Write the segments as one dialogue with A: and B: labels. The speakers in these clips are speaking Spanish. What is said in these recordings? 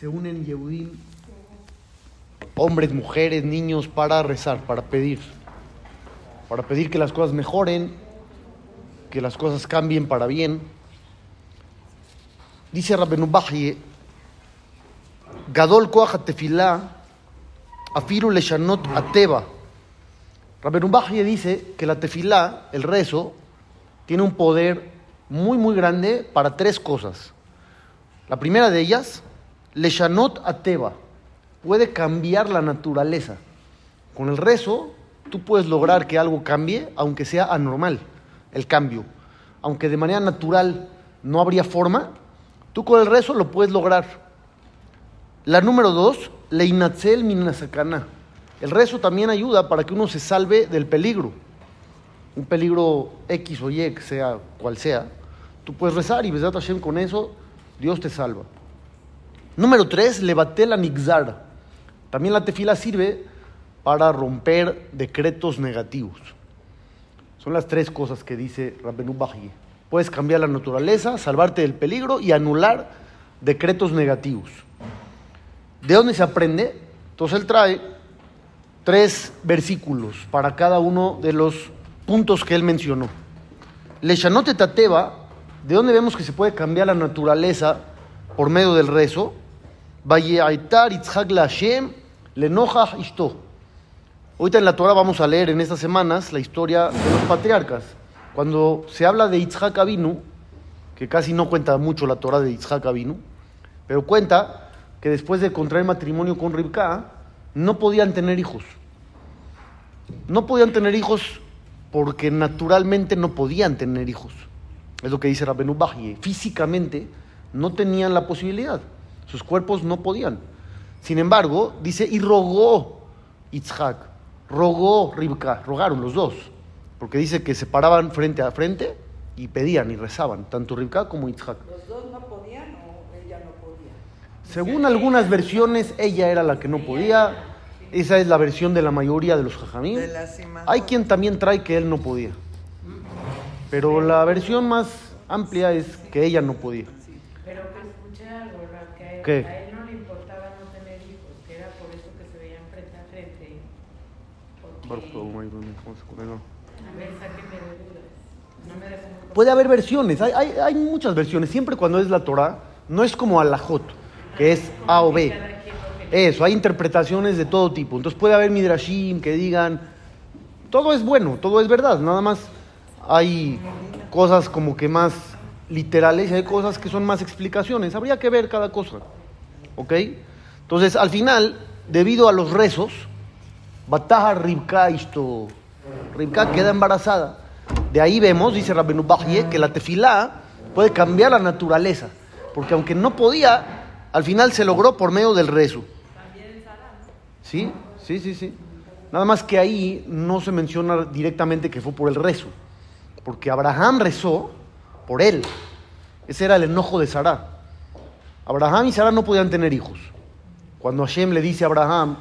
A: se unen Yehudim, hombres, mujeres, niños, para rezar, para pedir. Para pedir que las cosas mejoren, que las cosas cambien para bien. Dice Rabbenu Bahye, Gadol Koach Tefilá, Afiru Leshanot Ateba. Rabbenu Bahye dice que la tefilá, el rezo, tiene un poder muy, muy grande para tres cosas. La primera de ellas, Leshanot Ateba, puede cambiar la naturaleza. Con el rezo, tú puedes lograr que algo cambie, aunque sea anormal, el cambio. Aunque de manera natural no habría forma, tú con el rezo lo puedes lograr. La número dos, Leinatzel Minasakana. El rezo también ayuda para que uno se salve del peligro. Un peligro X o Y, sea cual sea. Tú puedes rezar y Besat Hashem con eso, Dios te salva. Número tres, Levate la Nixar. También la tefila sirve para romper decretos negativos. Son las tres cosas que dice Rabbenu Bahye. Puedes cambiar la naturaleza, salvarte del peligro y anular decretos negativos. ¿De dónde se aprende? Entonces él trae tres versículos para cada uno de los puntos que él mencionó. Leshanote Tateba, ¿de dónde vemos que se puede cambiar la naturaleza por medio del rezo? Lenoja Ishto. Ahorita en la Torah vamos a leer en estas semanas la historia de los patriarcas. Cuando se habla de Itzhak Avinu, que casi no cuenta mucho la Torah de Itzhak Avinu, pero cuenta que después de contraer matrimonio con Ribka, no podían tener hijos. No podían tener hijos porque naturalmente no podían tener hijos. Es lo que dice Rabbenu Bahye. Físicamente no tenían la posibilidad. Sus cuerpos no podían. Sin embargo, dice, y rogó Itzhak, rogó Ribka, rogaron los dos, porque dice que se paraban frente a frente y pedían y rezaban, tanto Ribka como Itzhak.
B: ¿Los dos no podían o ella no podía?
A: Según algunas versiones, ella era la que no podía. Esa es la versión de la mayoría de los jajamín. Hay quien también trae que él no podía. Pero la versión más amplia es que ella no podía.
C: Pero que escuché algo, Rab, que
A: ¿Qué?
C: a él no le importaba no tener hijos, que era por eso que se veían frente a frente. Porque, a ver, sáquenme de dudas. No me
A: Puede haber versiones, hay, hay, hay muchas versiones. Siempre cuando es la Torah, no es como alajot, que es A o B. Eso, hay interpretaciones de todo tipo. Entonces puede haber midrashim que digan, todo es bueno, todo es verdad, nada más hay cosas como que más literales hay cosas que son más explicaciones. Habría que ver cada cosa. ¿Ok? Entonces, al final, debido a los rezos, Bataja Ribka esto, Ribka queda embarazada. De ahí vemos, dice Rabbenu Bahye, que la tefilá puede cambiar la naturaleza. Porque aunque no podía, al final se logró por medio del rezo. Sí, sí, sí, sí. Nada más que ahí no se menciona directamente que fue por el rezo. Porque Abraham rezó por él. Ese era el enojo de Sarah. Abraham y Sarah no podían tener hijos. Cuando Hashem le dice a Abraham,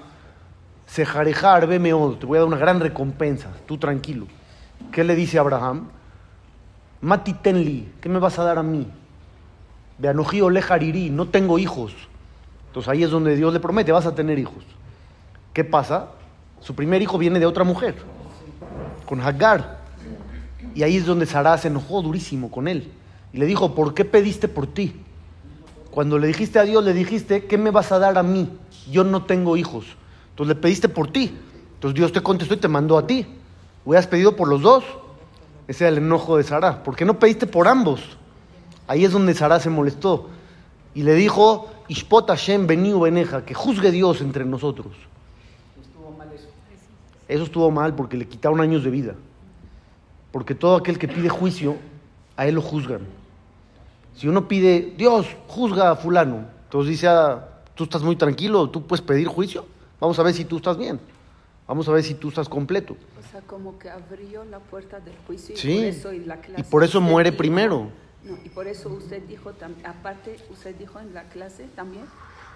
A: Sejarejar, veme te voy a dar una gran recompensa, tú tranquilo. ¿Qué le dice Abraham? Mati tenli, ¿qué me vas a dar a mí? Hariri, no tengo hijos. Entonces ahí es donde Dios le promete, vas a tener hijos. ¿Qué pasa? Su primer hijo viene de otra mujer, con Hagar. Y ahí es donde Sarah se enojó durísimo con él. Y le dijo, ¿por qué pediste por ti? Cuando le dijiste a Dios, le dijiste, ¿qué me vas a dar a mí? Yo no tengo hijos. Entonces le pediste por ti. Entonces Dios te contestó y te mandó a ti. Hubieras pedido por los dos. Ese era el enojo de Sarah. ¿Por qué no pediste por ambos? Ahí es donde Sarah se molestó. Y le dijo, Ishpot Hashem beniu beneja, que juzgue Dios entre nosotros.
B: Estuvo mal eso.
A: Eso estuvo mal porque le quitaron años de vida. Porque todo aquel que pide juicio, a él lo juzgan. Si uno pide, Dios, juzga a fulano, entonces dice, ah, tú estás muy tranquilo, tú puedes pedir juicio. Vamos a ver si tú estás bien. Vamos a ver si tú estás completo.
B: O sea, como que abrió la puerta del juicio
A: Sí,
B: y por eso en la clase
A: y por eso muere
B: dijo-
A: primero.
B: No, y por eso usted dijo, aparte usted dijo en la clase también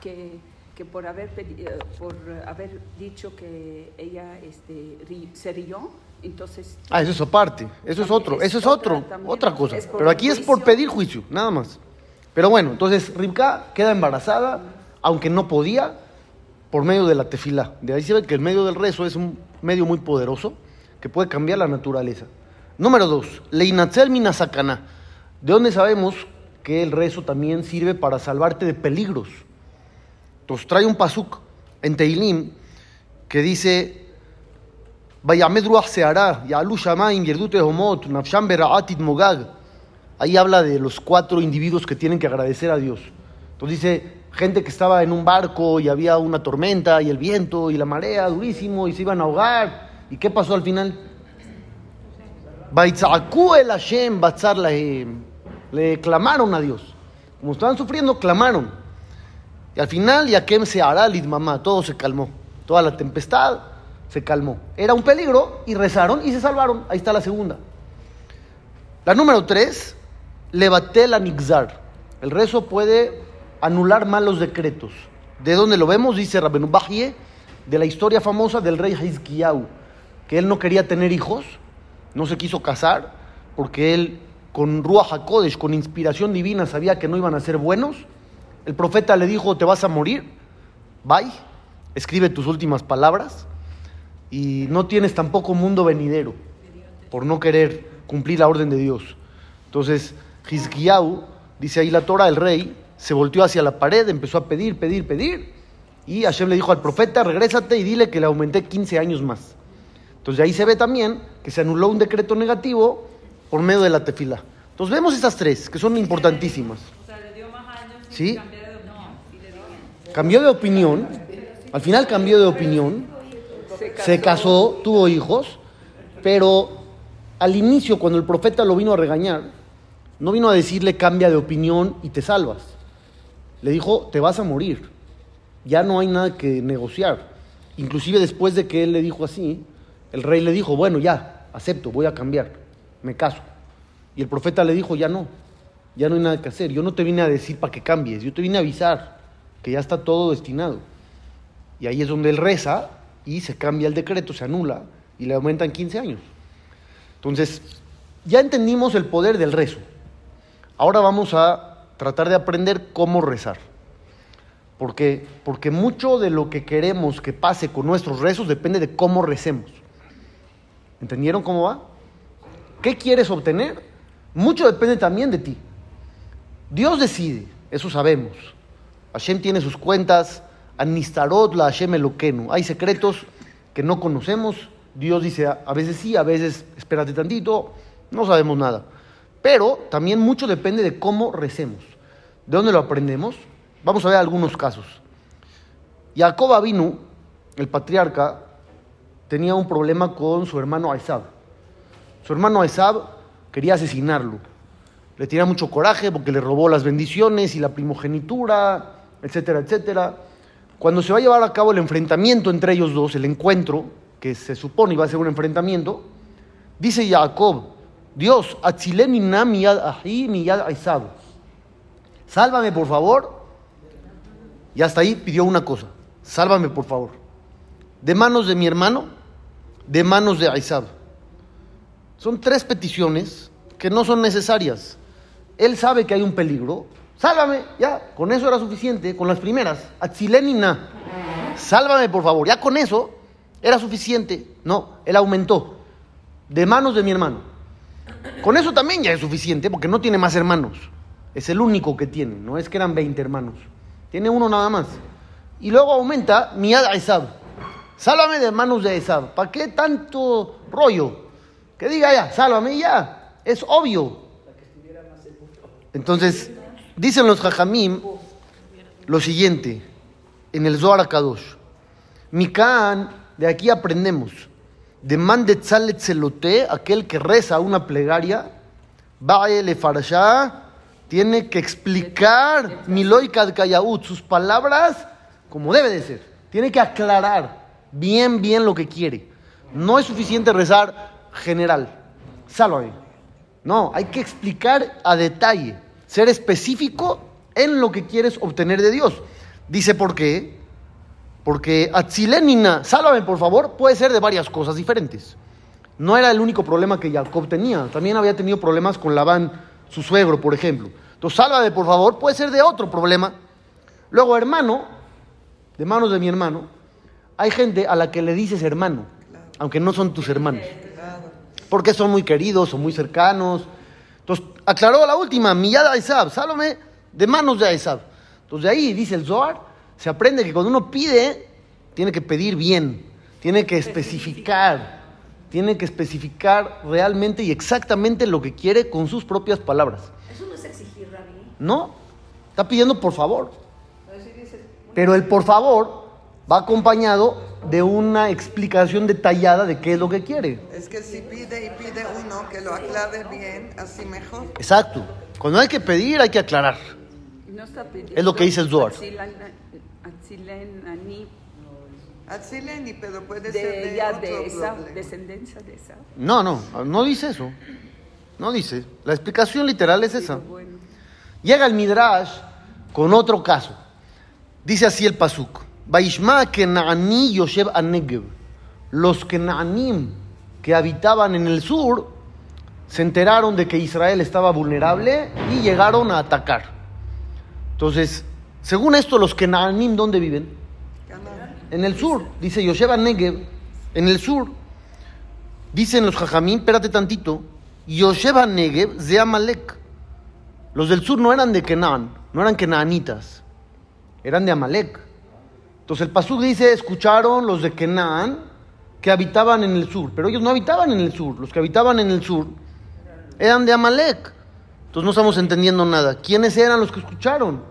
B: que, que por haber pedi- eh, por haber dicho que ella este, se rió, entonces
A: Ah, eso es aparte, eso es otro,
B: es
A: eso es
B: otra
A: otro,
B: también.
A: otra cosa. Pero aquí es por pedir juicio, nada más. Pero bueno, entonces Ribka queda embarazada, aunque no podía, por medio de la tefilá. De ahí se ve que el medio del rezo es un medio muy poderoso que puede cambiar la naturaleza. Número dos, leinatzel minasakana. ¿De dónde sabemos que el rezo también sirve para salvarte de peligros? Entonces trae un pasuk en Teilim que dice Yerdute homot. Ahí habla de los cuatro individuos que tienen que agradecer a Dios. Entonces dice, gente que estaba en un barco y había una tormenta y el viento y la marea durísimo y se iban a ahogar. ¿Y qué pasó al final? Le clamaron a Dios. Como estaban sufriendo, clamaron. Y al final, Yakem se hará mamá, todo se calmó. Toda la tempestad se calmó. Era un peligro y rezaron y se salvaron. Ahí está la segunda. La número tres, levate la nixar. El rezo puede anular malos decretos. ¿De dónde lo vemos? Dice Rabenu Bajie, de la historia famosa del rey Hizkiyahu, que él no quería tener hijos, no se quiso casar, porque él con Ruach HaKodesh, con inspiración divina, sabía que no iban a ser buenos. El profeta le dijo, te vas a morir, bye, escribe tus últimas palabras y no tienes tampoco mundo venidero por no querer cumplir la orden de Dios. Entonces, Hizkiyahu, dice ahí la Torah, el rey, se volteó hacia la pared, empezó a pedir, pedir, pedir, y Hashem le dijo al profeta, regrésate y dile que le aumenté 15 años más. Entonces ahí se ve también que se anuló un decreto negativo por medio de la tefila. Entonces vemos estas tres, que son importantísimas.
C: O sea, le dio más años
A: ¿Sí?
C: de.
A: Cambió de opinión, al final cambió de opinión, se casó, tuvo hijos, pero al inicio, cuando el profeta lo vino a regañar, no vino a decirle cambia de opinión y te salvas. Le dijo, te vas a morir, ya no hay nada que negociar. Inclusive después de que él le dijo así, el rey le dijo, bueno, ya, acepto, voy a cambiar, me caso. Y el profeta le dijo, ya no, ya no hay nada que hacer, yo no te vine a decir para que cambies, yo te vine a avisar que ya está todo destinado. Y ahí es donde él reza y se cambia el decreto, se anula y le aumentan 15 años. Entonces, ya entendimos el poder del rezo. Ahora vamos a tratar de aprender cómo rezar. Porque, porque mucho de lo que queremos que pase con nuestros rezos depende de cómo recemos. ¿Entendieron cómo va? ¿Qué quieres obtener? Mucho depende también de ti. Dios decide, eso sabemos. Hashem tiene sus cuentas, Anistarot la Hashem Eloquenu. Hay secretos que no conocemos. Dios dice a veces sí, a veces espérate tantito, no sabemos nada. Pero también mucho depende de cómo recemos. ¿De dónde lo aprendemos? Vamos a ver algunos casos. Jacob Avinu, el patriarca, tenía un problema con su hermano Aizab. Su hermano Aizab quería asesinarlo. Le tenía mucho coraje porque le robó las bendiciones y la primogenitura, etcétera, etcétera. Cuando se va a llevar a cabo el enfrentamiento entre ellos dos, el encuentro, que se supone iba a ser un enfrentamiento, dice Jacob, Dios. Sálvame, por favor. Y hasta ahí pidió una cosa, sálvame, por favor. De manos de mi hermano, de manos de Aizab. Son tres peticiones que no son necesarias. Él sabe que hay un peligro. Sálvame, ya, con eso era suficiente, con las primeras. Atzilenina, sálvame por favor, ya con eso era suficiente. No, él aumentó. De manos de mi hermano. Con eso también ya es suficiente, porque no tiene más hermanos. Es el único que tiene, no es que eran 20 hermanos. Tiene uno nada más. Y luego aumenta Miad a Esab. Sálvame de manos de Esab. ¿Para qué tanto rollo? Que diga ya, sálvame ya. Es obvio. Entonces, dicen los Jajamim lo siguiente, en el Zohar Kadosh. Mikan, de aquí aprendemos, de man de tzalet zelote, aquel que reza una plegaria, le farashá, tiene que explicar Miloi Kadkayaut, sus palabras como debe de ser. Tiene que aclarar bien, bien lo que quiere. No es suficiente rezar general. Sálvame. No, hay que explicar a detalle, ser específico en lo que quieres obtener de Dios. Dice por qué. Porque Atzilenina, sálvame por favor, puede ser de varias cosas diferentes. No era el único problema que Jacob tenía. También había tenido problemas con Labán, su suegro, por ejemplo. Entonces, sálvame por favor, puede ser de otro problema. Luego, hermano, de manos de mi hermano, hay gente a la que le dices hermano, aunque no son tus hermanos. Porque son muy queridos o muy cercanos. Entonces, aclaró la última, Miyad Aizab, Salome, de manos de Aizab. Entonces, de ahí, dice el Zohar, se aprende que cuando uno pide, tiene que pedir bien, tiene que especificar, tiene que especificar realmente y exactamente lo que quiere con sus propias palabras.
D: Eso no es exigir, Rabí.
A: No, está pidiendo por favor. Pero el por favor va acompañado de una explicación detallada de qué es lo que quiere.
E: Es que si pide y pide uno que lo aclare bien, así mejor.
A: Exacto. Cuando hay que pedir, hay que aclarar.
B: No está pidiendo
A: Es lo que dice el
E: Atzileni, pero puede
B: de,
E: ser de
B: de esa descendencia de esa.
A: No, no, no dice eso. No dice. La explicación literal es esa.
B: Bueno,
A: Llega el Midrash con otro caso. Dice así el Pasuk. Vaishma Kenaani Yoshev Anegev. Los Kenaanim que habitaban en el sur se enteraron de que Israel estaba vulnerable y llegaron a atacar. Entonces, según esto, los Kenaanim, ¿dónde viven? En el sur, dice Yosheba Negev, en el sur. Dicen los Jajamín, espérate tantito, Yosheba Negev de Amalek. Los del sur no eran de Kenan, no eran kenaanitas, eran de Amalek. Entonces el Pasuk dice, escucharon los de Kenan que habitaban en el sur, pero ellos no habitaban en el sur, los que habitaban en el sur eran de Amalek. Entonces no estamos entendiendo nada. ¿Quiénes eran los que escucharon?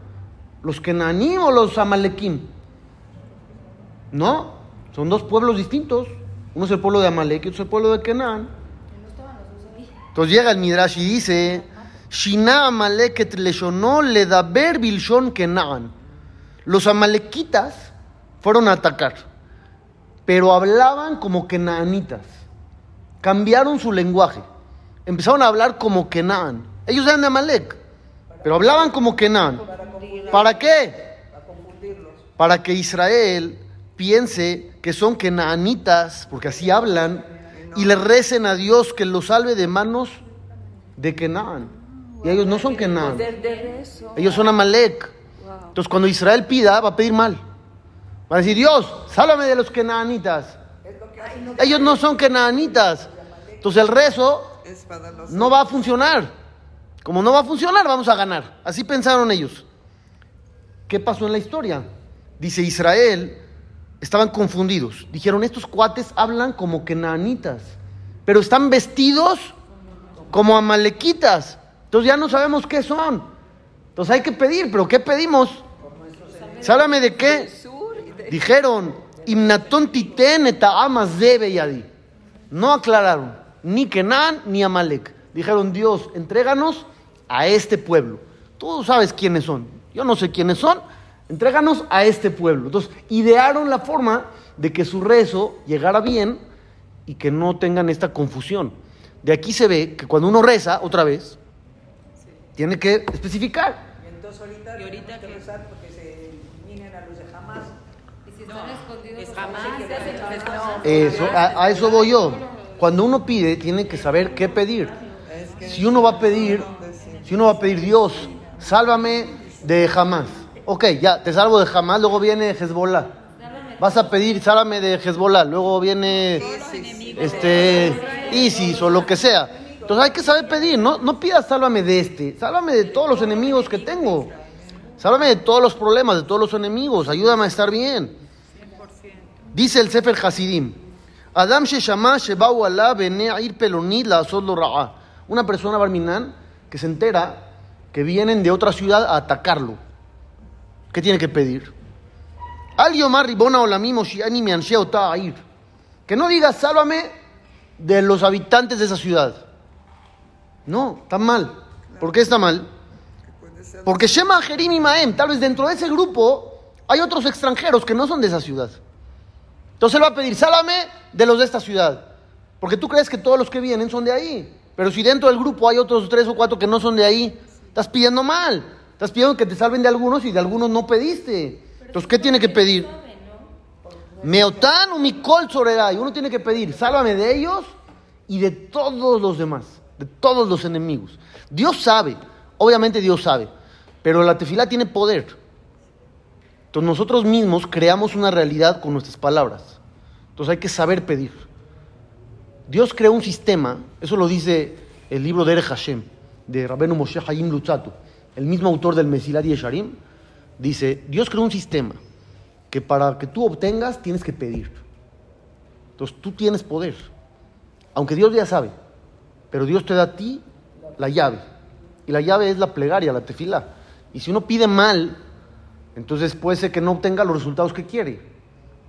A: ¿Los Kenanim o los Amalekim? No, son dos pueblos distintos. Uno es el pueblo de Amalek y otro es el pueblo de Kenan. Entonces llega el Midrash y dice, Shina Amalek et leshonó ledaber bilshon Kenan. Los amalequitas fueron a atacar, pero hablaban como kenaanitas. Cambiaron su lenguaje. Empezaron a hablar como Kenan. Ellos eran de Amalek, pero hablaban como Kenan. ¿Para qué? Para que Israel piense que son kenaanitas, porque así hablan, y le recen a Dios que los salve de manos de Kenan. Y ellos no son
B: rezo.
A: ellos son Amalek. Entonces cuando Israel pida, va a pedir mal. Va a decir, Dios, sálvame de los kenaanitas. Ellos no son kenaanitas. Entonces el rezo no va a funcionar. Como no va a funcionar, vamos a ganar. Así pensaron ellos. ¿Qué pasó en la historia? Dice Israel, estaban confundidos. Dijeron, estos cuates hablan como kenaanitas, pero están vestidos como amalequitas. Entonces ya no sabemos qué son. Entonces hay que pedir, pero ¿qué pedimos? Sábame de qué. Dijeron, Imnaton titen eta amas debe yadi. No aclararon, ni Kenan ni Amalek. Dijeron, Dios, entréganos a este pueblo. Tú sabes quiénes son. Yo no sé quiénes son. Entréganos a este pueblo. Entonces, idearon la forma de que su rezo llegara bien y que no tengan esta confusión. De aquí se ve que cuando uno reza, otra vez, tiene que especificar.
F: Y entonces ahorita,
C: ¿Y ahorita
F: tenemos que rezar porque se eliminen a los de jamás.
D: Y si están escondidos,
C: es
D: pues,
C: jamás,
D: no sé qué
C: es-
D: hacen.
C: es jamás.
A: Eso, a, a eso voy yo. Cuando uno pide, tiene que saber qué pedir. Si uno va a pedir, si uno va a pedir Dios, sálvame de jamás. Ok, ya, te salvo de jamás, luego viene Hezbollah. Vas a pedir, sálvame de Hezbollah, luego viene este ISIS o lo que sea. Entonces hay que saber pedir, no, no pidas sálvame de este, sálvame de todos los enemigos que tengo. Sálvame de todos los problemas, de todos los enemigos, ayúdame a estar bien. Dice el Sefer Hasidim, Adam sheshama shebau bene ir pelonit la lo ra'a. Una persona barminán que se entera que vienen de otra ciudad a atacarlo. ¿Qué tiene que pedir? Al yomar ribona olamim oshiani mi anshe ota ir. Que no diga sálvame de los habitantes de esa ciudad. No, está mal. ¿Por qué está mal? Porque Shema Jerim y Maem, tal vez dentro de ese grupo hay otros extranjeros que no son de esa ciudad. Entonces él va a pedir, sálvame de los de esta ciudad. Porque tú crees que todos los que vienen son de ahí. Pero si dentro del grupo hay otros tres o cuatro que no son de ahí, estás pidiendo mal. Estás pidiendo que te salven de algunos y de algunos no pediste. Entonces, ¿qué tiene que pedir? Meotán o Mikol Soreray. Uno tiene que pedir, sálvame de ellos y de todos los demás, de todos los enemigos. Dios sabe, obviamente Dios sabe, pero la tefilá tiene poder. Entonces nosotros mismos creamos una realidad con nuestras palabras. Entonces hay que saber pedir. Dios creó un sistema, eso lo dice el libro de Ere Hashem, de Rabenu Moshe Hayim Lutzatu, el mismo autor del Mesilat Yesharim, dice, Dios creó un sistema que para que tú obtengas tienes que pedir. Entonces tú tienes poder, aunque Dios ya sabe, pero Dios te da a ti la llave. Y la llave es la plegaria, la tefila. Y si uno pide mal, entonces puede ser que no obtenga los resultados que quiere.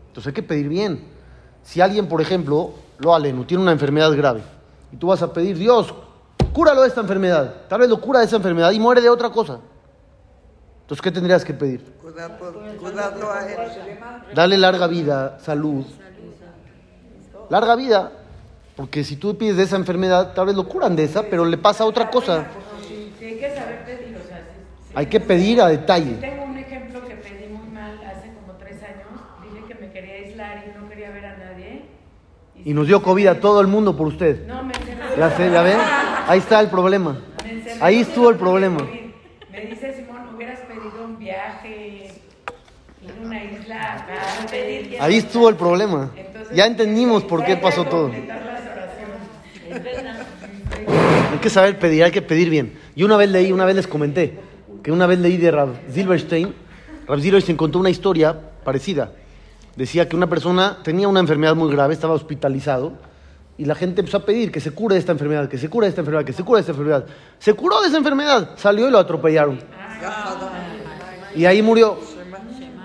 A: Entonces hay que pedir bien. Si alguien, por ejemplo, lo aleno, tiene una enfermedad grave, y tú vas a pedir, Dios, cúralo de esta enfermedad. Tal vez lo cura de esa enfermedad y muere de otra cosa. Entonces, ¿qué tendrías que pedir? Dale larga vida, salud. Larga vida. Porque si tú pides de esa enfermedad, tal vez lo curan de esa, pero le pasa otra cosa.
C: Hay que pedir
A: a detalle.
C: Tengo un ejemplo que pedí muy mal hace como tres años. Dije que me quería aislar y no quería ver a nadie.
A: Y nos dio COVID a todo el mundo por usted.
C: No, me.
A: ¿Ya, sé, ¿Ya ven? Ahí está el problema. Ahí estuvo el problema.
C: Me dice Simón, hubieras pedido un viaje en una isla. para pedir.
A: Ahí estuvo el problema. Ya entendimos por qué pasó todo. Hay que saber pedir, hay que pedir bien. Yo una vez leí, una vez les comenté, que una vez leí de Rav Silverstein, Rav Silverstein contó una historia parecida. Decía que una persona tenía una enfermedad muy grave, estaba hospitalizado, y la gente empezó a pedir que se cure de esta enfermedad, que se cure de esta enfermedad, que se cure de esta enfermedad. Se curó de esa enfermedad, salió y lo atropellaron. Y ahí murió.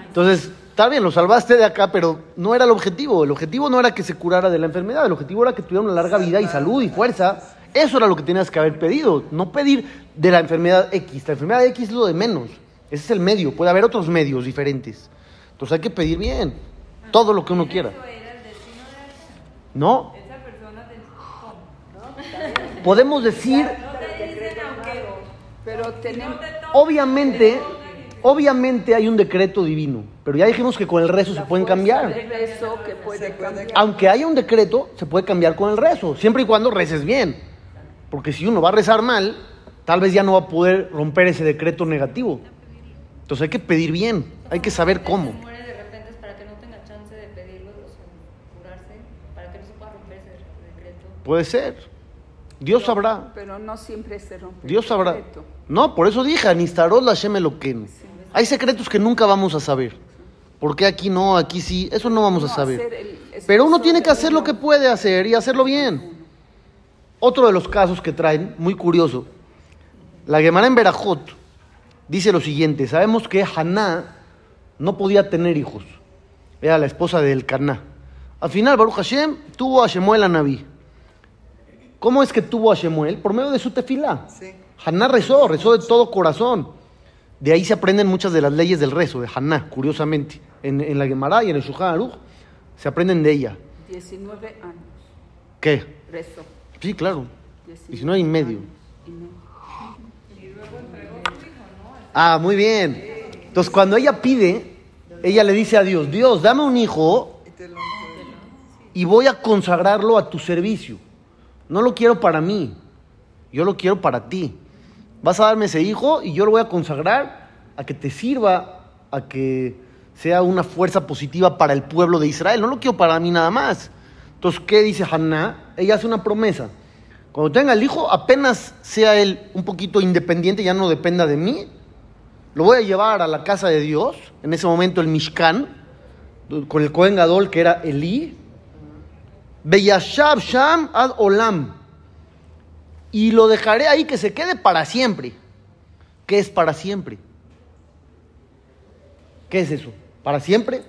A: Entonces, está bien, lo salvaste de acá, pero no era el objetivo. El objetivo no era que se curara de la enfermedad, el objetivo era que tuviera una larga vida y salud y fuerza. Eso era lo que tenías que haber pedido, no pedir de la enfermedad X. La enfermedad X es lo de menos. Ese es el medio, puede haber otros medios diferentes. Entonces hay que pedir bien, todo lo que uno quiera. ¿No?
D: Esa persona del ¿cómo?
A: Podemos decir,
D: No te dicen aunque
B: Pero tenemos,
A: obviamente, obviamente hay un decreto divino, pero ya dijimos que con el rezo se pueden cambiar. Aunque haya un decreto, se puede cambiar con el rezo, siempre y cuando reces bien. Porque si uno va a rezar mal, tal vez ya no va a poder romper ese decreto negativo. Entonces hay que pedir bien, hay que saber cómo.
D: Se muere de repente es para que no tenga chance de pedirlo, o sea, curarse, para que no se pueda romper ese decreto.
A: Puede ser. Dios sabrá.
B: Pero no siempre se rompe. el
A: Dios sabrá. No, por eso dije, Anistarot la Shemeloken. Hay secretos que nunca vamos a saber. ¿Por qué aquí no, aquí sí? Eso no vamos a saber.
B: el
A: Pero uno tiene que hacer lo que puede hacer y hacerlo bien. Otro de los casos que traen, muy curioso, la Gemara en Berajot dice lo siguiente: sabemos que Haná no podía tener hijos, era la esposa del Caná. Al final, Baruch Hashem tuvo a Shemuel a Naví. ¿Cómo es que tuvo a Shemuel? Por medio de su tefilá.
E: Sí.
A: Haná rezó, rezó de todo corazón. De ahí se aprenden muchas de las leyes del rezo, de Haná, curiosamente. En, en la Gemara y en el Shulchan Aruch se aprenden de ella.
B: 19 años.
A: ¿Qué?
B: Rezo.
A: Sí, claro.
B: 19
A: 19 y medio.
B: y medio.
A: Ah, muy bien. Entonces, cuando ella pide, ella le dice a Dios, Dios, dame un hijo
E: y
A: voy a consagrarlo a tu servicio. No lo quiero para mí, yo lo quiero para ti. Vas a darme ese hijo y yo lo voy a consagrar a que te sirva, a que sea una fuerza positiva para el pueblo de Israel. No lo quiero para mí nada más. Entonces, ¿qué dice Haná? Ella hace una promesa. Cuando tenga el hijo, apenas sea él un poquito independiente, ya no dependa de mí, lo voy a llevar a la casa de Dios, en ese momento el Mishkan, con el Cohen Gadol que era Elí, Beyashab Sham ad Olam, y lo dejaré ahí que se quede para siempre. ¿Qué es para siempre? ¿Qué es eso? ¿Para siempre?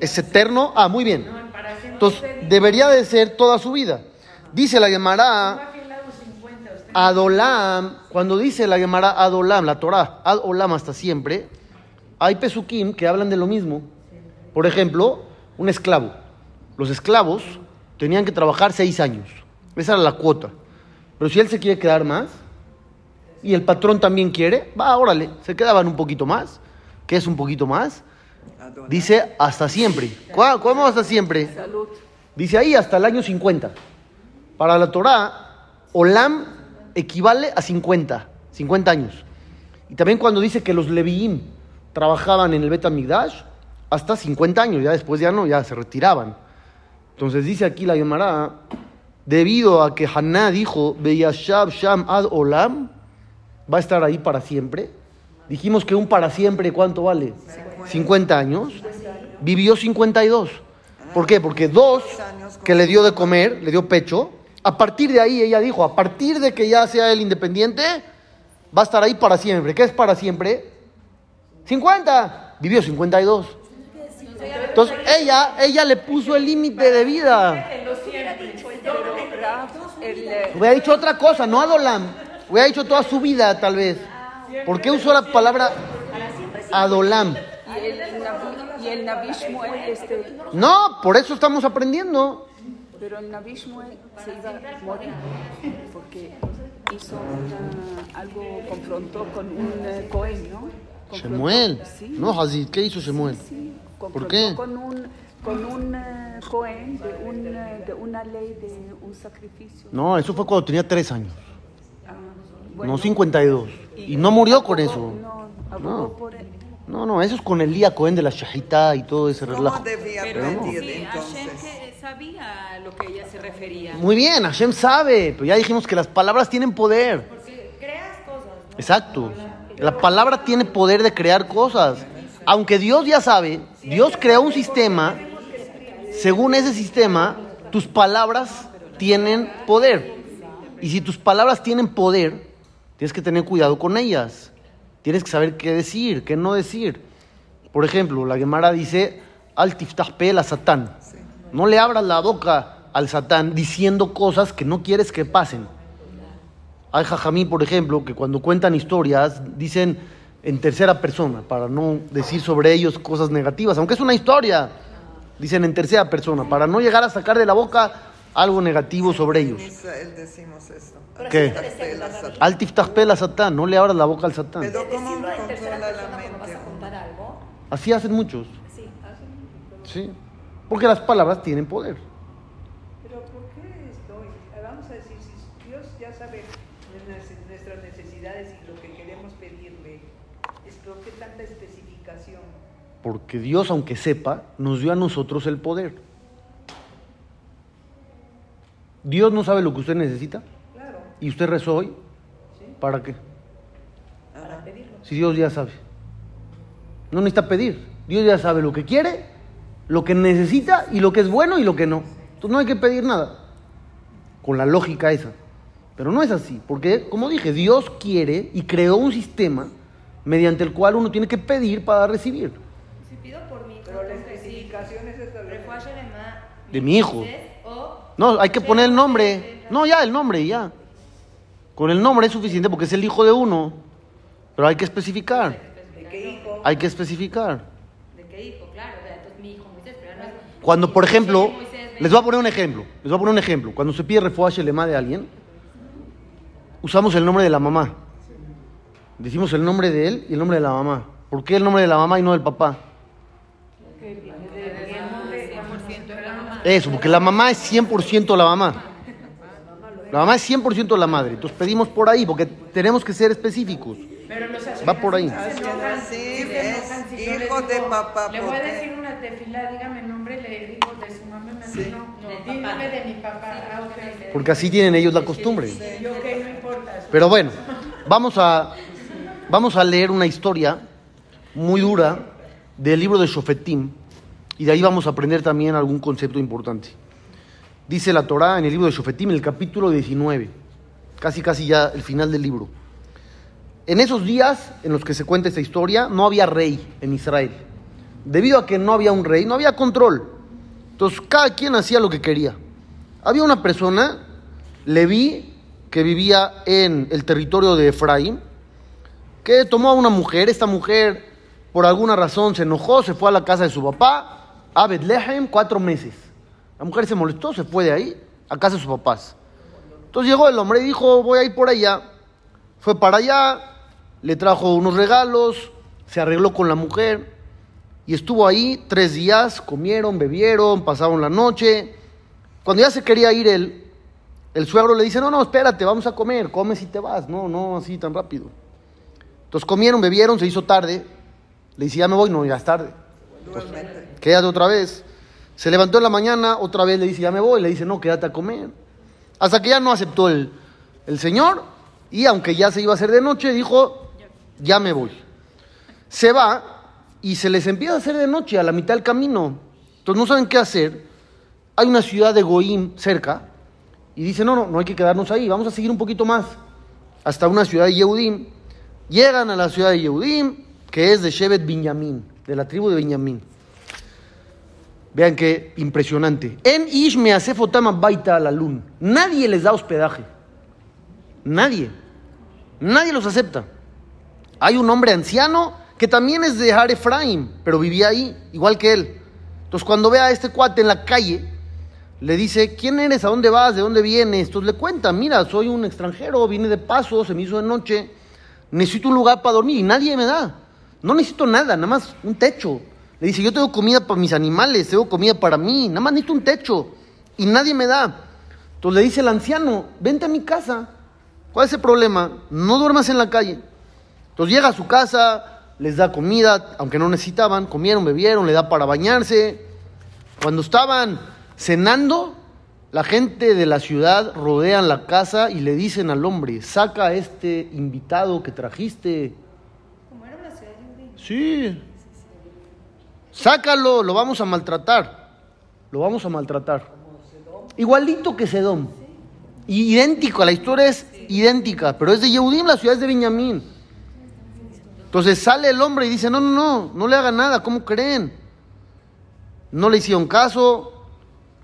A: ¿Es eterno? Ah, muy bien. Entonces, debería de ser toda su vida. Dice la Gemara,
C: aquí al lado 50, usted.
A: Adolam, cuando dice la Gemara Adolam, la Torah, Adolam hasta siempre, hay pesukim que hablan de lo mismo. Por ejemplo, un esclavo. Los esclavos tenían que trabajar seis años. Esa era la cuota. Pero si él se quiere quedar más, y el patrón también quiere, va, órale, se quedaban un poquito más. ¿Qué es un poquito más? Dice hasta siempre. ¿Cuá- ¿Cómo hasta siempre? Dice ahí hasta el año 50. Para la Torá, Olam equivale a 50, 50 años. Y también cuando dice que los Leviim trabajaban en el Bet hasta 50 años, ya después ya no, ya se retiraban. Entonces dice aquí la Gemara, debido a que Haná dijo, Beyashab Sham Ad Olam, va a estar ahí para siempre. Dijimos que un para siempre, ¿cuánto vale? 50 años. Vivió 52. ¿Por qué? Porque dos que le dio de comer, le dio pecho. A partir de ahí, ella dijo, a partir de que ya sea él independiente, va a estar ahí para siempre. ¿Qué es para siempre? 50. Vivió 52. Entonces ella, ella le puso el límite de vida. Hubiera dicho otra cosa, no Adolam. Hubiera dicho toda su vida, tal vez. ¿Por qué usó la palabra Adolam?
B: y el, este,
A: No, por eso estamos aprendiendo.
B: pero el Nabi se iba a morir porque hizo una- algo, confrontó con un eh, Cohen, ¿no? Confrontó-
A: Shemuel.
B: Sí,
A: No, Hazid, ¿qué hizo Shemuel?
B: sí,
A: ¿Por qué?
B: Con un, con un eh, Cohen de, un, eh, de una ley de un sacrificio.
A: No, eso fue cuando tenía tres años.
B: Ah,
A: No
B: bueno,
A: 52. Y no murió con eso.
B: No,
A: No.
B: por él.
A: No, no, eso es con Elía Cohen de la Shahita y todo ese
E: ¿Cómo
A: relajo.
E: debía
G: Pero
E: pedir
G: sí, Hashem sabía a lo que ella se refería.
A: Muy bien, Hashem sabe, pero ya dijimos que las palabras tienen poder.
D: Porque creas cosas, ¿no?
A: Exacto. La palabra tiene poder de crear cosas. Aunque Dios ya sabe, Dios creó un sistema, según ese sistema, tus palabras tienen poder. Y si tus palabras tienen poder, tienes que tener cuidado con ellas. Tienes que saber qué decir, qué no decir. Por ejemplo, la Gemara dice, al tiftah pe la satán. No le abras la boca al satán diciendo cosas que no quieres que pasen. Hay jajamí, por ejemplo, que cuando cuentan historias dicen en tercera persona, para no decir sobre ellos cosas negativas, aunque es una historia, dicen en tercera persona, para no llegar a sacar de la boca algo negativo sobre ellos.
E: Israel decimos eso.
A: ¿Qué? Al tiftah pe la satán, no le abras la boca al satán.
E: Pero ¿cómo controla la mente?
D: a contar algo.
A: Así hacen muchos.
D: Sí.
A: Sí. Porque las palabras tienen poder.
F: Pero ¿por qué estoy? Vamos a decir, si Dios ya sabe nuestras- nuestras necesidades y lo que queremos pedirle, es ¿por qué tanta especificación?
A: Porque Dios, aunque sepa, nos dio a nosotros el poder. Dios no sabe lo que usted necesita.
F: Claro,
A: ¿Y usted rezó hoy? ¿Para qué?
F: para pedirlo.
A: Si Dios ya sabe. No necesita pedir. Dios ya sabe lo que quiere, lo que necesita y lo que es bueno y lo que no. Entonces no hay que pedir nada. Con la lógica esa. Pero no es así. Porque, como dije, Dios quiere y creó un sistema mediante el cual uno tiene que pedir para recibir.
D: Si pido por mi hijo,
F: Pero la
D: tengo que decir,
F: especificación es esta
D: refuaje de ma-
A: De mi hijo. No, hay que poner el nombre. No, ya, el nombre ya. Con el nombre es suficiente porque es el hijo de uno. Pero hay que especificar.
F: ¿De qué hijo?
A: Hay que especificar.
D: ¿De qué hijo? Claro, entonces mi hijo Moisés, pero no es...
A: Cuando, por ejemplo, les voy a poner un ejemplo. Les voy a poner un ejemplo. Cuando se pide refuaje lema de alguien, usamos el nombre de la mamá. Decimos el nombre de él y el nombre de la mamá. ¿Por qué el nombre de la mamá y no del papá? Eso, porque la mamá es 100% la mamá. La mamá es 100% la madre. Entonces pedimos por ahí, porque tenemos que ser específicos.
C: Pero los
A: Va por ahí.
E: Sí, es hijo de papá,
C: Le voy
E: ¿por
C: a decir una tefila, dígame el nombre, le digo de su mamá, me no, dígame de mi papá. Ah.
A: Porque así tienen ellos la costumbre. Pero bueno, vamos a, vamos a leer una historia muy dura del libro de Shofetim y de ahí vamos a aprender también algún concepto importante. Dice la Torá en el libro de Shofetim, en el capítulo 19, casi casi ya el final del libro. En esos días en los que se cuenta esta historia, no había rey en Israel. Debido a que no había un rey, no había control. Entonces cada quien hacía lo que quería. Había una persona, Leví, que vivía en el territorio de Efraín, que tomó a una mujer. Esta mujer, por alguna razón, se enojó, se fue a la casa de su papá, a Bethlehem, cuatro meses. La mujer se molestó, se fue de ahí, a casa de sus papás. Entonces llegó el hombre y dijo, voy a ir por allá. Fue para allá, le trajo unos regalos, se arregló con la mujer y estuvo ahí tres días, comieron, bebieron, pasaron la noche. Cuando ya se quería ir él, el suegro le dice, no, no, espérate, vamos a comer, comes y te vas, no, no así tan rápido. Entonces comieron, bebieron, se hizo tarde Le dice, ya me voy, no, ya es tarde. Quédate otra vez. Se levantó en la mañana, otra vez le dice, ya me voy. Le dice, no, quédate a comer. Hasta que ya no aceptó el, el Señor. Y aunque ya se iba a hacer de noche, dijo, ya me voy. Se va y se les empieza a hacer de noche a la mitad del camino. Entonces no saben qué hacer. Hay una ciudad de Goim cerca. Y dice, no, no, no hay que quedarnos ahí. Vamos a seguir un poquito más. Hasta una ciudad de Yehudim. Llegan a la ciudad de Yehudim, que es de Shevet Binyamin, de la tribu de Binyamin. Vean qué impresionante. En Ishme Asefotama Baita Alalun. Nadie les da hospedaje. Nadie. Nadie los acepta. Hay un hombre anciano que también es de Har Efraim, pero vivía ahí, igual que él. Entonces, cuando ve a este cuate en la calle, le dice: ¿Quién eres? ¿A dónde vas? ¿De dónde vienes? Entonces le cuenta: Mira, soy un extranjero, vine de paso, se me hizo de noche, necesito un lugar para dormir y nadie me da. No necesito nada, nada más un techo. Le dice: Yo tengo comida para mis animales, tengo comida para mí, nada más necesito un techo y nadie me da. Entonces le dice el anciano: Vente a mi casa. ¿Cuál es el problema? No duermas en la calle. Entonces llega a su casa, les da comida, aunque no necesitaban, comieron, bebieron, le da para bañarse. Cuando estaban cenando, la gente de la ciudad rodean la casa y le dicen al hombre, saca a este invitado que trajiste.
D: Como era una ciudad judía.
A: Sí. Sácalo, lo vamos a maltratar. Lo vamos a maltratar. Igualito que Sedom. Idéntico, la historia es idéntica, pero es de Yehudim, la ciudad es de Benjamín. Entonces sale el hombre y dice, no, no, no, no le haga nada, ¿cómo creen? No le hicieron caso.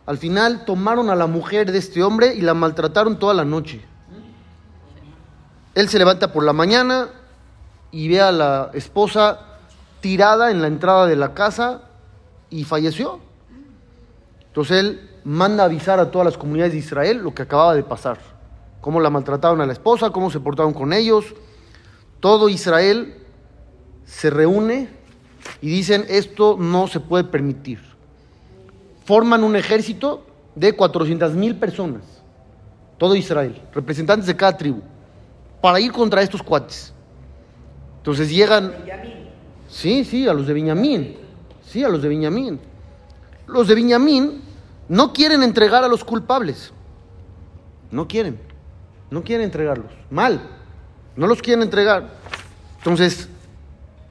A: Al final tomaron a la mujer de este hombre y la maltrataron toda la noche. Él se levanta por la mañana y ve a la esposa tirada en la entrada de la casa y falleció. Entonces él manda avisar a todas las comunidades de Israel lo que acababa de pasar. Cómo la maltrataron a la esposa, cómo se portaron con ellos. Todo Israel se reúne y dicen esto no se puede permitir. Forman un ejército de 400 mil personas, todo Israel, representantes de cada tribu, para ir contra estos cuates. Entonces llegan, sí, sí, a los de Viñamín, sí, a los de Viñamín. Los de Viñamín no quieren entregar a los culpables, no quieren, no quieren entregarlos, mal, no los quieren entregar. Entonces,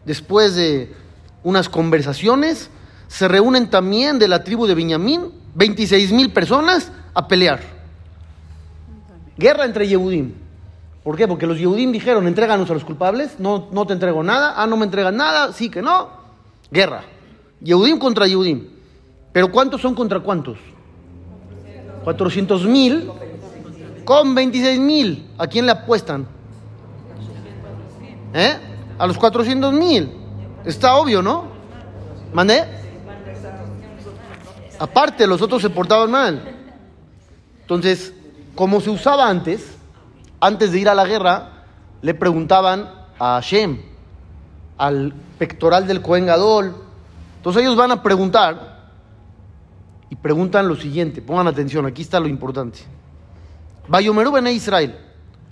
A: después de unas conversaciones, se reúnen también de la tribu de Benjamín, 26 mil personas, a pelear. Guerra entre Yehudim. ¿Por qué? Porque los Yehudim dijeron, entréganos a los culpables, no, no te entrego nada, ah, no me entregan nada, sí que no. Guerra. Yehudim contra Yehudim. ¿Pero cuántos son contra cuántos? 400 mil con 26 mil. ¿A quién le apuestan? ¿Eh? A los 400 mil. Está obvio, ¿no? ¿Mandé? Aparte, los otros se portaban mal. Entonces, como se usaba antes, antes de ir a la guerra, le preguntaban a Hashem, al pectoral del Cohen Gadol. Entonces ellos van a preguntar y preguntan lo siguiente, pongan atención, aquí está lo importante. Bayomeru bene Israel.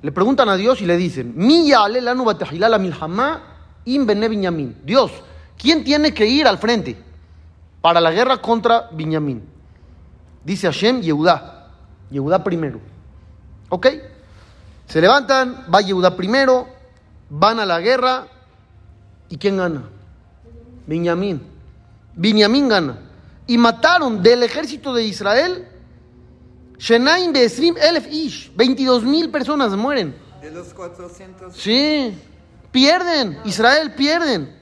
A: Le preguntan a Dios y le dicen, milhamá im. Dios, ¿quién tiene que ir al frente para la guerra contra Binyamin? Dice Hashem, Yehudá. Yehudá primero. ¿Ok? Se levantan, va Yehudá primero, van a la guerra. ¿Y quién gana? Binyamin. Binyamin gana. Y mataron del ejército de Israel Shenaim Besrim Elef Ish. 22 mil personas mueren.
E: De los 400.
A: Sí, pierden. Israel pierden.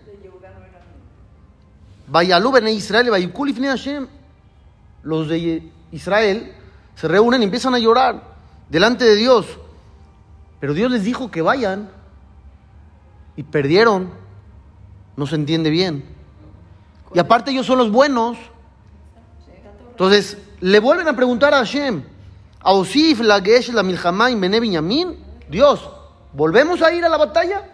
A: Vayalú bene Israel Vayukul Hashem. Los de Israel se reúnen y empiezan a llorar delante de Dios. Pero Dios les dijo que vayan y perdieron. No se entiende bien. Y aparte ellos son los buenos. Entonces le vuelven a preguntar a Hashem, Ausif la Gesh la Milhamá y Bene Binyamin, Dios, ¿volvemos a ir a la batalla?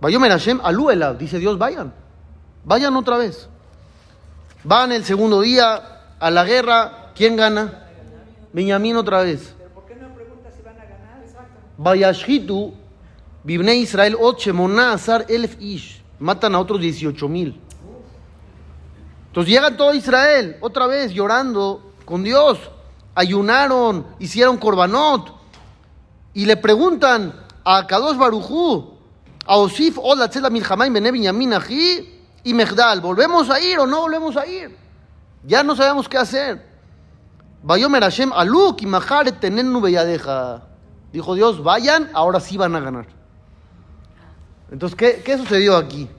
A: Vayomer Hashem, alú Elav, dice Dios, vayan, vayan otra vez. Van el segundo día a la guerra, ¿quién gana? Benjamín otra vez. Vayashhitu, Bibne Israel, Oche, Moná, Azar, Elef Ish. matan a otros 18 mil. Entonces llegan todo Israel, otra vez llorando con Dios, ayunaron, hicieron korbanot, y le preguntan a Kadosh Barujú, a Osif, Ola, Tzela, Milhamay, Bene, Binyamin, Ají y Megdal, ¿volvemos a ir o no volvemos a ir? Ya no sabemos qué hacer. Vayomer Hashem, Aluk, y Mahar, Tenenu, Belladeja. Dijo Dios, vayan, ahora sí van a ganar. Entonces, ¿qué, qué sucedió aquí?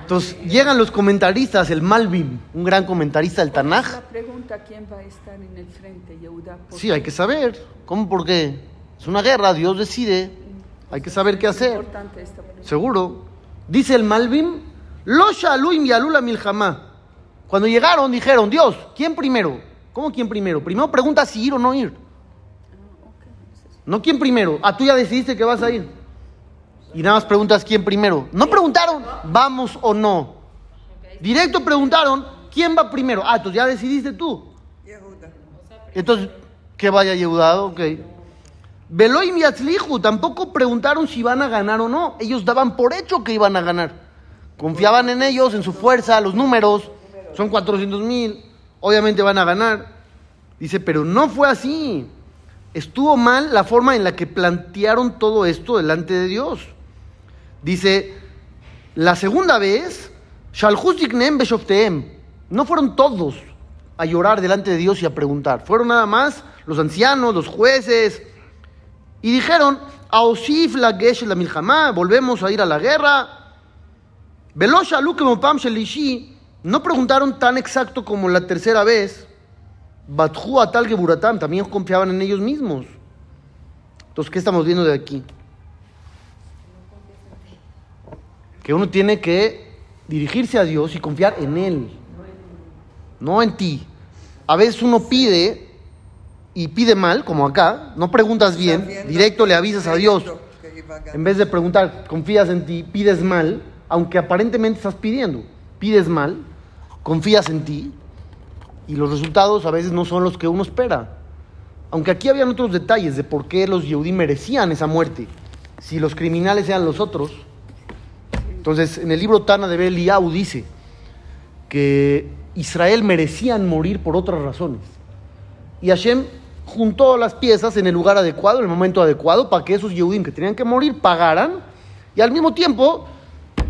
A: Entonces, llegan los comentaristas, el Malvin, un gran comentarista del Tanaj.
B: La pregunta, ¿quién va a estar en el frente,
A: Sí, hay que saber. ¿Cómo? ¿Por qué? Es una guerra, Dios decide. Hay que saber qué hacer. Seguro. Dice el Malvin, Lo shaluim yalula milhamá. Cuando llegaron, dijeron, Dios, ¿quién primero? ¿Cómo quién primero? Primero pregunta si ir o no ir. No quién primero. Ah, tú ya decidiste que vas a ir. Y nada más preguntas quién primero. No preguntaron, vamos o no. Directo preguntaron, ¿quién va primero? Ah, entonces ya decidiste tú.
E: Yehuda.
A: Entonces, que vaya Yehudá, ok. Veloim y Atzlihu tampoco preguntaron si iban a ganar o no. Ellos daban por hecho que iban a ganar. Confiaban en ellos, en su fuerza, los números. Son 400 mil. Obviamente van a ganar. Dice, pero no fue así. Estuvo mal la forma en la que plantearon todo esto delante de Dios. Dice, la segunda vez. No fueron todos a llorar delante de Dios y a preguntar. Fueron nada más los ancianos, los jueces. Y dijeron, Aosif la la volvemos a ir a la guerra. Velosh Aluk Mopam Shelishi. No preguntaron tan exacto como la tercera vez. Batjú Atal Geburatam, también confiaban en ellos mismos. Entonces, ¿qué estamos viendo de aquí? Que uno tiene que dirigirse a Dios y confiar en Él, no en ti. A veces uno pide y pide mal, como acá, no preguntas bien, directo le avisas a Dios.
E: a.
A: En vez de preguntar, confías en ti, pides mal, aunque aparentemente estás pidiendo, pides mal, confías en ti y los resultados a veces no son los que uno espera. Aunque aquí habían otros detalles de por qué los Yehudí merecían esa muerte, si los criminales eran los otros. Entonces, en el libro Tana de Beliau dice que Israel merecían morir por otras razones. Y Hashem juntó las piezas en el lugar adecuado, en el momento adecuado, para que esos Yehudim que tenían que morir pagaran, y al mismo tiempo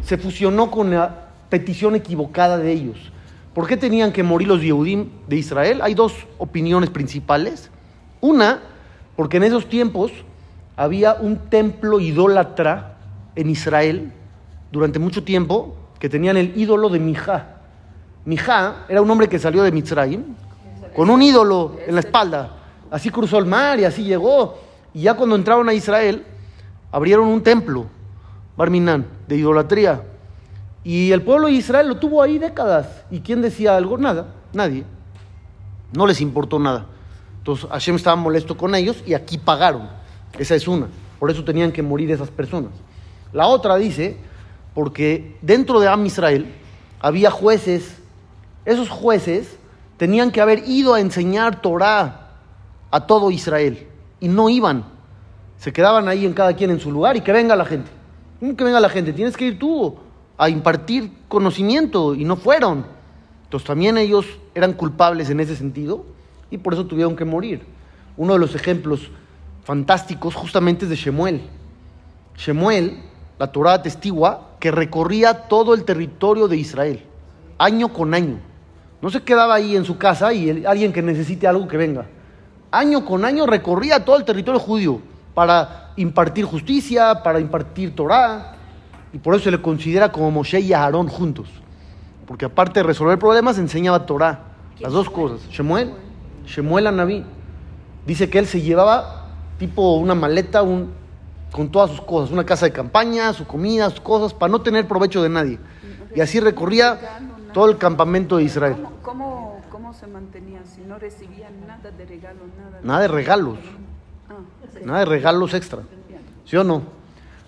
A: se fusionó con la petición equivocada de ellos. ¿Por qué tenían que morir los Yehudim de Israel? Hay dos opiniones principales. Una, porque en esos tiempos había un templo idólatra en Israel durante mucho tiempo que tenían el ídolo de Mijá. Mijá era un hombre que salió de Mitzrayim con un ídolo en la espalda. Así cruzó el mar y así llegó. Y ya cuando entraron a Israel, abrieron un templo, Barminan, de idolatría. Y el pueblo de Israel lo tuvo ahí décadas. ¿Y quién decía algo? Nada, nadie. No les importó nada. Entonces Hashem estaba molesto con ellos y aquí pagaron. Esa es una. Por eso tenían que morir esas personas. La otra dice, porque dentro de Am Israel había jueces. Esos jueces tenían que haber ido a enseñar Torah a todo Israel. Y no iban. Se quedaban ahí en cada quien en su lugar y que venga la gente. ¿Cómo que venga la gente? Tienes que ir tú a impartir conocimiento y no fueron. Entonces también ellos eran culpables en ese sentido y por eso tuvieron que morir. Uno de los ejemplos fantásticos justamente es de Shemuel. Shemuel, la Torah atestigua que recorría todo el territorio de Israel, año con año. No se quedaba ahí en su casa y alguien que necesite algo que venga. Año con año recorría todo el territorio judío para impartir justicia, para impartir Torah, y por eso se le considera como Moshe y Aarón juntos. Porque aparte de resolver problemas, enseñaba Torah. Las dos cosas. Shemuel, Shemuel Anabí. Dice que él se llevaba tipo una maleta un- con todas sus cosas, una casa de campaña, su comida, sus cosas, para no tener provecho de nadie. Y así recorría todo el campamento de Israel.
B: ¿Cómo, cómo, cómo se mantenían si no recibían nada de regalo, nada?
A: Nada de regalos,
B: Ah,
A: nada de regalos extra. ¿Sí o no?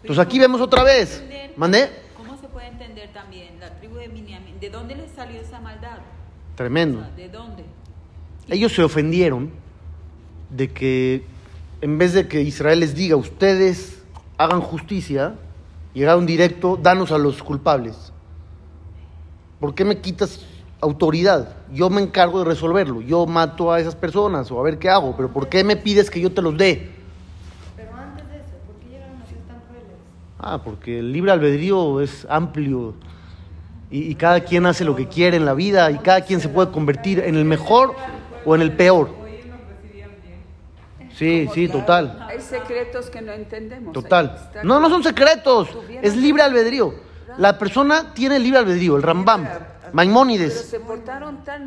A: Entonces aquí vemos otra vez. ¿Mandé?
G: ¿Cómo se puede entender también la tribu de Miniamín? ¿De dónde les salió esa maldad? O
A: Tremendo.
G: sea, ¿De dónde?
A: Ellos se ofendieron de que en vez de que Israel les diga, ustedes hagan justicia, llegaron directo, danos a los culpables. ¿Por qué me quitas autoridad? Yo me encargo de resolverlo. Yo mato a esas personas o a ver qué hago, pero ¿por qué me pides que yo te los dé?
D: Pero antes de eso, ¿por qué llegaron a ser tan crueles?
A: Ah, porque el libre albedrío es amplio y, y cada quien hace lo que quiere en la vida y cada quien se puede convertir en el mejor o en el peor. Sí, sí, total.
B: Hay secretos que no entendemos.
A: Total. No, no son secretos. Es libre albedrío. La persona tiene libre albedrío. El Rambam, Maimónides,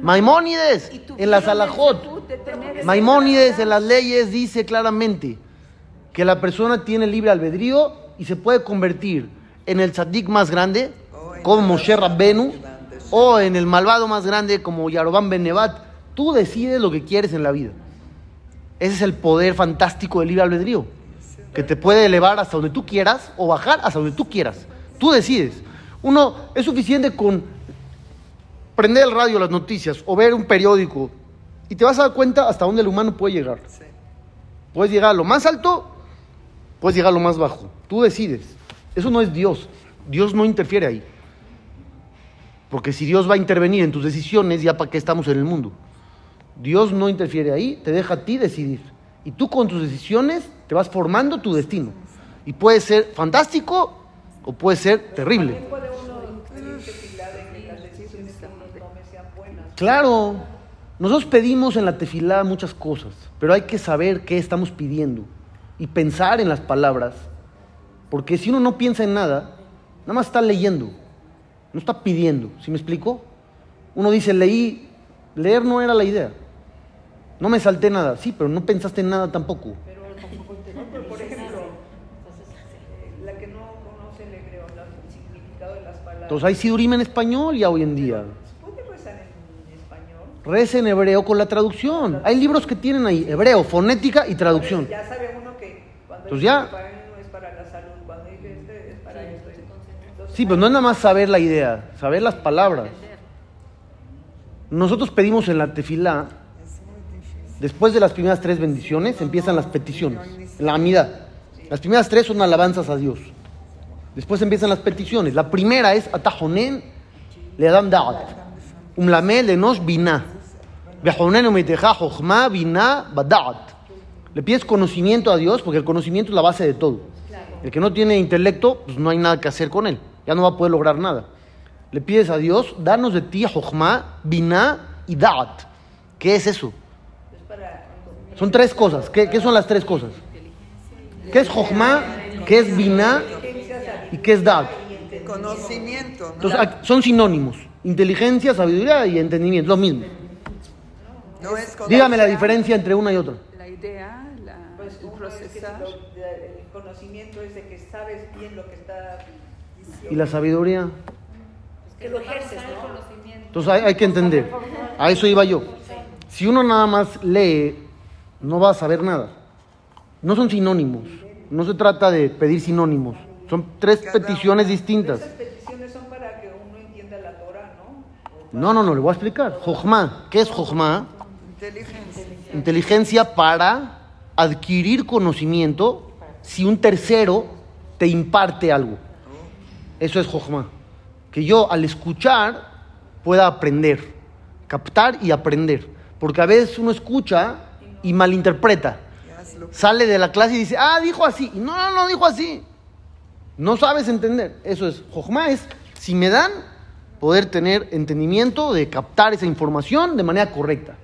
A: Maimónides en la
B: el
A: Salahot.
B: debut de tener ese
A: Maimónides en las leyes dice claramente que la persona tiene libre albedrío y se puede convertir en el tzadik más grande, como Moshe Rabbenu, o en el malvado más grande, como Yarobam Ben Nevat. Tú decides lo que quieres en la vida. Ese es el poder fantástico del libre albedrío, que te puede elevar hasta donde tú quieras o bajar hasta donde tú quieras. Tú decides. Uno, es suficiente con prender el radio, las noticias, o ver un periódico, y te vas a dar cuenta hasta dónde el humano puede llegar. Puedes llegar a lo más alto, puedes llegar a lo más bajo. Tú decides. Eso no es Dios. Dios no interfiere ahí. Porque si Dios va a intervenir en tus decisiones, ya para qué estamos en el mundo. Dios no interfiere ahí, te deja a ti decidir. Y tú con tus decisiones te vas formando tu destino. Y puede ser fantástico o puede ser terrible. Claro, nosotros pedimos en la tefilá muchas cosas, pero hay que saber qué estamos pidiendo y pensar en las palabras, porque si uno no piensa en nada, nada más está leyendo, no está pidiendo, ¿sí me explico? Uno dice, leí, leer no era la idea, no me salté nada, sí, pero no pensaste en nada tampoco.
F: Pero, por ejemplo, eh, la que no conoce el hebreo, el significado de las palabras,
A: Entonces hay sidurim en español ya hoy en día. Reza en hebreo con la traducción. Hay libros que tienen ahí, hebreo, fonética y traducción.
F: Ya sabe uno que cuando
A: Pues
F: dice
A: ya.
F: es para la salud, cuando dice este es para esto. Entonces,
A: Sí, pero no es nada más saber la idea, saber las palabras. Nosotros pedimos en la tefilá, después de las primeras tres bendiciones, empiezan las peticiones, la amidad. Las primeras tres son alabanzas a Dios. Después empiezan las peticiones. La primera es Atajonen le Adam Da'at. Jochma Binah Bada'at. Le pides conocimiento a Dios porque el conocimiento es la base de todo. El que no tiene intelecto, pues no hay nada que hacer con él. Ya no va a poder lograr nada. Le pides a Dios, danos de ti Jochma, Binah y Da'at. ¿Qué es eso? Son tres cosas. ¿Qué, qué son las tres cosas? ¿Qué es Jochma? ¿Qué es Binah? ¿Y qué es Da'at?
E: Conocimiento, ¿no?
A: Entonces, son sinónimos. Inteligencia, sabiduría y entendimiento. Lo mismo.
E: No es
A: Dígame la diferencia entre una y otra.
B: La idea, la,
F: Pues
B: el
F: es que el conocimiento es de que sabes bien lo que está diciendo.
A: ¿Y la sabiduría?
F: que lo ejerces, ¿no?
D: conocimiento.
A: Entonces hay, hay que entender. A eso iba yo. Si uno nada más lee, no va a saber nada. No son sinónimos. No se trata de pedir sinónimos. Son tres peticiones distintas.
F: Esas peticiones son para que uno entienda la Torah, ¿no?
A: No, no, le voy a explicar. Jochma. ¿Qué es Jochma?
E: Inteligencia.
A: Inteligencia para adquirir conocimiento si un tercero te imparte algo. Eso es Jochma. Que yo al escuchar pueda aprender, captar y aprender. Porque a veces uno escucha y malinterpreta. Sale de la clase y dice, ah, dijo así. Y no, no, no dijo así. No sabes entender. Eso es. Jochma es, si me dan, poder tener entendimiento de captar esa información de manera correcta.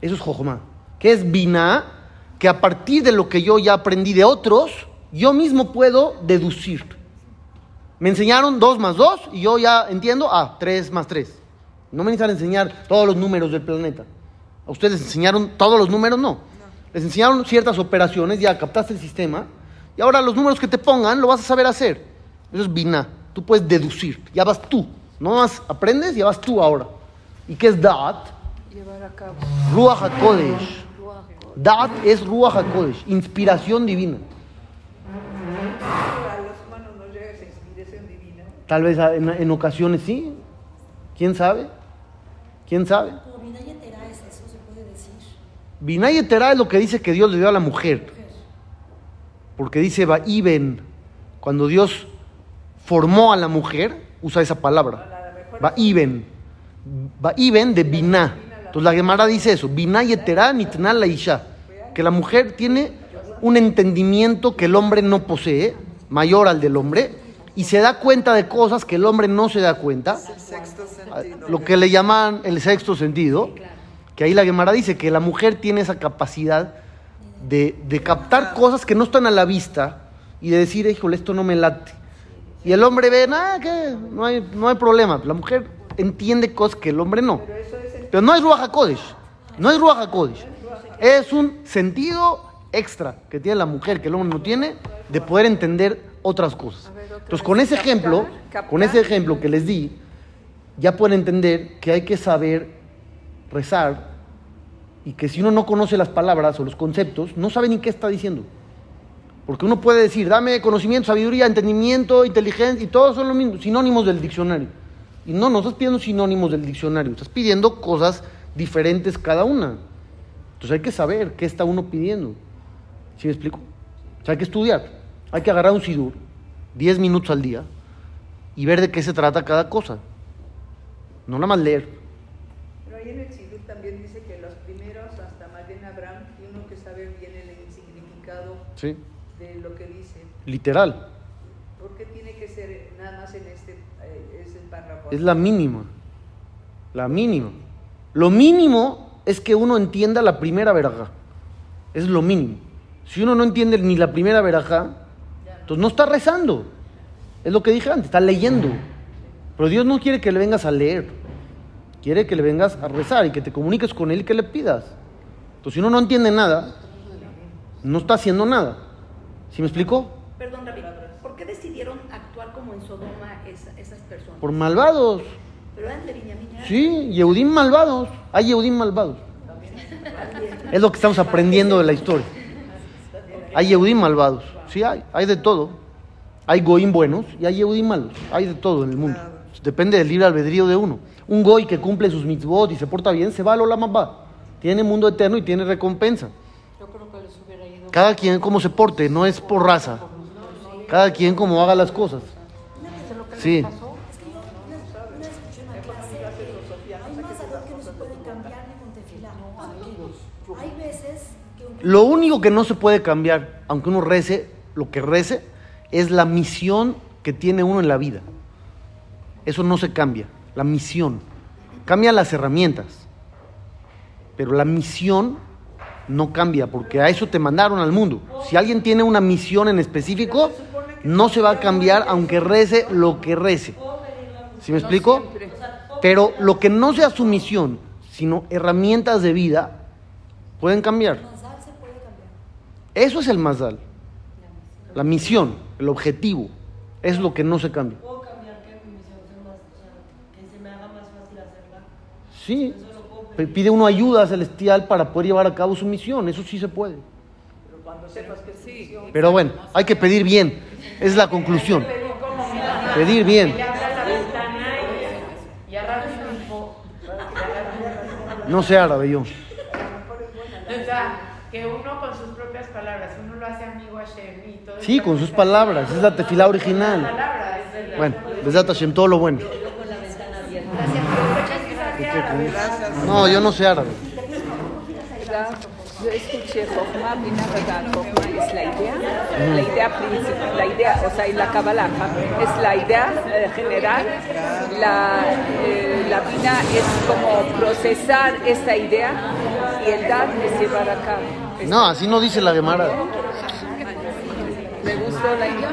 A: Eso es Jochma. Que es Binah, que a partir de lo que yo ya aprendí de otros, yo mismo puedo deducir. Me enseñaron 2 más 2 y yo ya entiendo, ah, 3 más 3. No me necesitan enseñar todos los números del planeta. ¿A ustedes les enseñaron todos los números? No. Les enseñaron ciertas operaciones, ya captaste el sistema, y ahora los números que te pongan lo vas a saber hacer. Eso es Binah. Tú puedes deducir. Ya vas tú. No más aprendes, vas tú ahora. ¿Y qué es Da'at?
B: Llevar a cabo.
A: Ruach HaKodesh. Da'at es Ruach HaKodesh, inspiración divina.
F: A los humanos nos llega esa inspiración divina.
A: Tal vez en, en ocasiones sí. ¿Quién sabe? ¿Quién sabe?
H: Como entera es eso, se puede decir.
A: Binay Eterá es lo que dice que Dios le dio a la mujer. porque dice Va'iben, cuando Dios formó a la mujer, usa esa palabra. Va'iben. Va'iben de Biná. Entonces la Gemara dice eso, Biná yeterá nitna la isha. Que la mujer tiene un entendimiento que el hombre no posee, mayor al del hombre, y se da cuenta de cosas que el hombre no se da cuenta
E: El sexto sentido.
A: lo que le llaman el sexto sentido, que ahí la Gemara dice que la mujer tiene esa capacidad de, de captar cosas que no están a la vista y de decir, híjole, esto no me late. Y el hombre ve, nada, que no hay, no hay problema. La mujer entiende cosas que el hombre no. Pero no es Ruach HaKodesh, no es Ruach HaKodesh. Es un sentido extra que tiene la mujer, que el hombre no tiene, de poder entender otras cosas. Entonces, con ese ejemplo, con ese ejemplo que les di, ya pueden entender que hay que saber rezar y que si uno no conoce las palabras o los conceptos, no sabe ni qué está diciendo. Porque uno puede decir, dame conocimiento, sabiduría, entendimiento, inteligencia, y todos son los mismos, sinónimos del diccionario. Y no, no estás pidiendo sinónimos del diccionario, estás pidiendo cosas diferentes cada una. Entonces hay que saber qué está uno pidiendo. ¿Sí me explico? O sea, hay que estudiar, hay que agarrar un sidur, 10 minutos al día, y ver de qué se trata cada cosa. No nada más leer.
F: Pero ahí en el Sidur también dice que los primeros, hasta más bien Abraham, uno que saber bien el significado
A: Sí.
F: de lo que dice.
A: Literal.
F: ¿Por qué tiene que ser nada más en este eh, es el párrafo?
A: Es la mínima. La mínima. Lo mínimo es que uno entienda la primera verajá. Es lo mínimo. Si uno no entiende ni la primera verajá, entonces no está rezando. Es lo que dije antes, está leyendo. Pero Dios no quiere que le vengas a leer. Quiere que le vengas a rezar y que te comuniques con Él y que le pidas. Entonces si uno no entiende nada, no está haciendo nada. ¿Sí me explico?
H: Perdón, David, ¿por qué decidieron actuar como en Sodoma esa- esas personas?
A: Por malvados.
H: Pero eran de.
A: Sí, Yehudim malvados. Hay Yehudim malvados. Es lo que estamos aprendiendo de la historia. Hay Yehudim malvados. Sí, hay. Hay de todo. Hay Goim buenos y hay Yehudim malos. Hay de todo en el mundo. Depende del libre albedrío de uno. Un Goy que cumple sus mitzvot y se porta bien, se va a la mamá. Tiene mundo eterno y tiene recompensa. Cada quien como se porte, no es por raza. Cada quien como haga las cosas. Sí.
I: Es que yo una, una escuché una clase que hay más algo que no se puede cambiar ni con tefilá. Porque hay veces que un
A: Lo único que no se puede cambiar, aunque uno rece, lo que rece, es la misión que tiene uno en la vida. Eso no se cambia, la misión. Cambia las herramientas, pero la misión no cambia, porque a eso te mandaron al mundo. Si alguien tiene una misión en específico, no se va a cambiar aunque rece lo que rece. ¿Sí me explico? Pero lo que no sea su misión, sino herramientas de vida, pueden cambiar.
I: mazal se puede cambiar.
A: Eso es el mazal. La misión, el objetivo. Es lo que no se cambia.
J: ¿Puedo cambiar que mi misión sea más, o sea, que se me haga más fácil hacerla?
A: Sí. Pide uno ayuda celestial para poder llevar a cabo su misión. Eso sí se puede.
F: Pero cuando sepas que sí.
A: Pero bueno, hay que pedir bien. Es la conclusión. Pedir bien. No sé árabe yo.
C: O sea, que uno con sus propias palabras, uno lo hace amigo a Shem y todo.
A: Sí, con sus palabras. Es la tefilá original. Bueno, Besat Hashem, todo lo bueno. No, yo no sé árabe.
B: Yo escuché Jochma, Bina Hagat. Jochma es la idea, la idea principal, la idea, o sea, y la Kabbalah es la idea eh, general, la, eh, la Bina es como procesar esta idea y el dar es llevar a cabo.
A: No, así no dice la Gemara.
B: ¿Le gustó la idea?